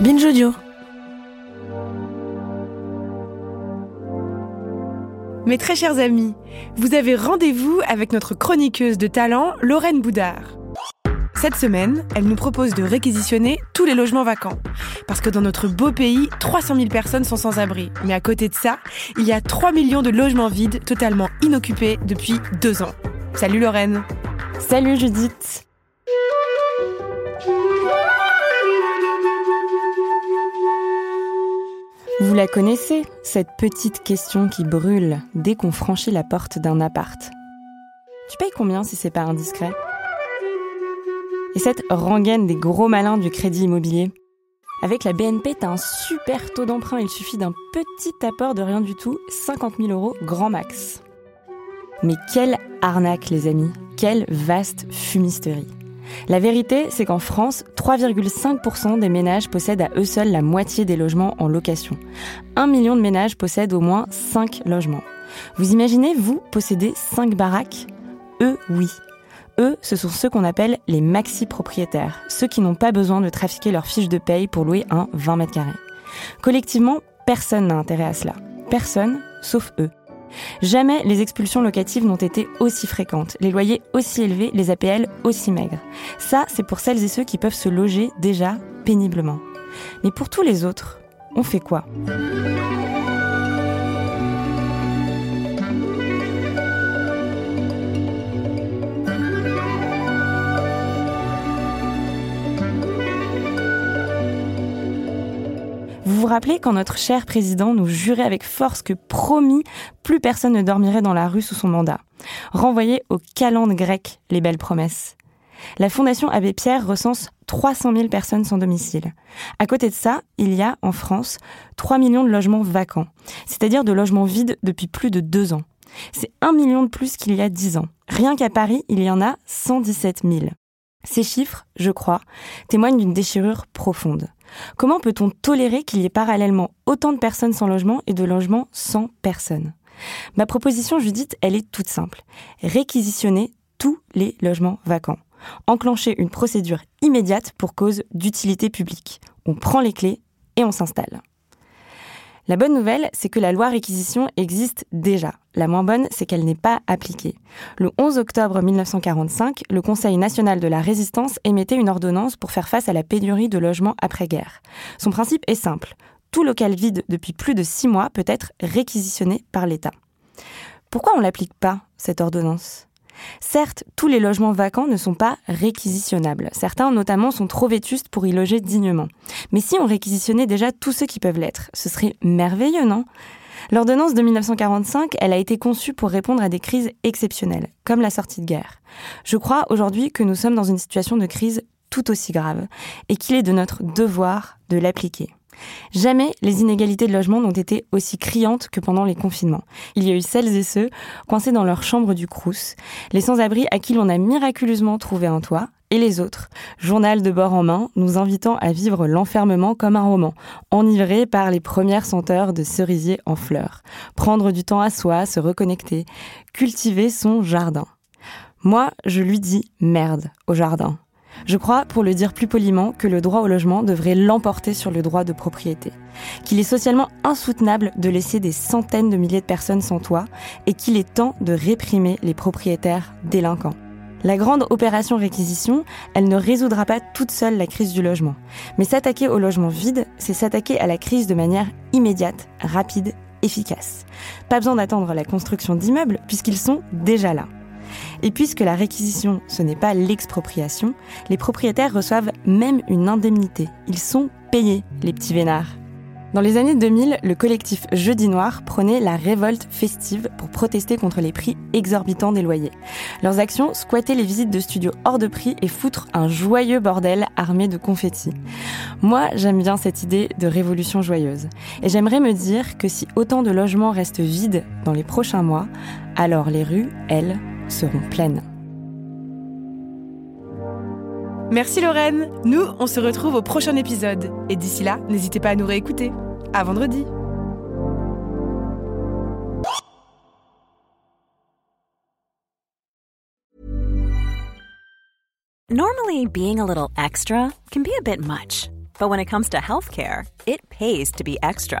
Binge Audio. Mes très chers amis, vous avez rendez-vous avec notre chroniqueuse de talent, Lorraine Boudard. Cette semaine, elle nous propose de réquisitionner tous les logements vacants. Parce que dans notre beau pays, 300 000 personnes sont sans abri. Mais à côté de ça, il y a 3 millions de logements vides totalement inoccupés depuis deux ans. Salut Lorraine. Salut Judith. La connaissez, cette petite question qui brûle dès qu'on franchit la porte d'un appart. Tu payes combien si c'est pas indiscret? Et cette rengaine des gros malins du crédit immobilier? Avec la BNP, t'as un super taux d'emprunt, il suffit d'un petit apport de rien du tout, 50 000 euros grand max. Mais quelle arnaque les amis, quelle vaste fumisterie. La vérité, c'est qu'en France, 3,5% des ménages possèdent à eux seuls la moitié des logements en location. Un million de ménages possèdent au moins 5 logements. Vous imaginez, vous, posséder 5 baraques? Eux, oui. Eux, ce sont ceux qu'on appelle les maxi-propriétaires, ceux qui n'ont pas besoin de trafiquer leur fiche de paye pour louer un 20 mètres carrés. Collectivement, personne n'a intérêt à cela. Personne, sauf eux. Jamais les expulsions locatives n'ont été aussi fréquentes, les loyers aussi élevés, les APL aussi maigres. Ça, c'est pour celles et ceux qui peuvent se loger déjà péniblement. Mais pour tous les autres, on fait quoi? Rappelez quand notre cher président nous jurait avec force que promis, plus personne ne dormirait dans la rue sous son mandat. Renvoyez au calende grec les belles promesses. La Fondation Abbé Pierre recense 300 000 personnes sans domicile. À côté de ça, il y a, en France, 3 millions de logements vacants, c'est-à-dire de logements vides depuis plus de deux ans. C'est un million de plus qu'il y a dix ans. Rien qu'à Paris, il y en a 117 000. Ces chiffres, je crois, témoignent d'une déchirure profonde. Comment peut-on tolérer qu'il y ait parallèlement autant de personnes sans logement et de logements sans personne Ma proposition, Judith, elle est toute simple. Réquisitionner tous les logements vacants. Enclencher une procédure immédiate pour cause d'utilité publique. On prend les clés et on s'installe. La bonne nouvelle, c'est que la loi réquisition existe déjà. La moins bonne, c'est qu'elle n'est pas appliquée. Le 11 octobre 1945, le Conseil national de la résistance émettait une ordonnance pour faire face à la pénurie de logements après-guerre. Son principe est simple. Tout local vide depuis plus de six mois peut être réquisitionné par l'État. Pourquoi on l'applique pas, cette ordonnance? Certes, tous les logements vacants ne sont pas réquisitionnables. Certains, notamment, sont trop vétustes pour y loger dignement. Mais si on réquisitionnait déjà tous ceux qui peuvent l'être, ce serait merveilleux, non? L'ordonnance de 1945, elle a été conçue pour répondre à des crises exceptionnelles, comme la sortie de guerre. Je crois aujourd'hui que nous sommes dans une situation de crise tout aussi grave, et qu'il est de notre devoir de l'appliquer. Jamais les inégalités de logement n'ont été aussi criantes que pendant les confinements. Il y a eu celles et ceux coincés dans leur chambre du Crous, les sans-abri à qui l'on a miraculeusement trouvé un toit, et les autres, journal de bord en main, nous invitant à vivre l'enfermement comme un roman, enivré par les premières senteurs de cerisier en fleurs, prendre du temps à soi, se reconnecter, cultiver son jardin. Moi, je lui dis merde au jardin. Je crois, pour le dire plus poliment, que le droit au logement devrait l'emporter sur le droit de propriété. Qu'il est socialement insoutenable de laisser des centaines de milliers de personnes sans toit et qu'il est temps de réprimer les propriétaires délinquants. La grande opération réquisition, elle ne résoudra pas toute seule la crise du logement. Mais s'attaquer au logement vide, c'est s'attaquer à la crise de manière immédiate, rapide, efficace. Pas besoin d'attendre la construction d'immeubles puisqu'ils sont déjà là. Et puisque la réquisition, ce n'est pas l'expropriation, les propriétaires reçoivent même une indemnité. Ils sont payés, les petits vénards. Dans les années 2000, le collectif Jeudi Noir prenait la révolte festive pour protester contre les prix exorbitants des loyers. Leurs actions squattaient les visites de studios hors de prix et foutre un joyeux bordel armé de confettis. Moi, j'aime bien cette idée de révolution joyeuse. Et j'aimerais me dire que si autant de logements restent vides dans les prochains mois, alors les rues, elles, seront pleines. Merci Lorraine. Nous, on se retrouve au prochain épisode. Et d'ici là, n'hésitez pas à nous réécouter. À vendredi. Normally, being a little extra can be a bit much. But when it comes to healthcare, it pays to be extra.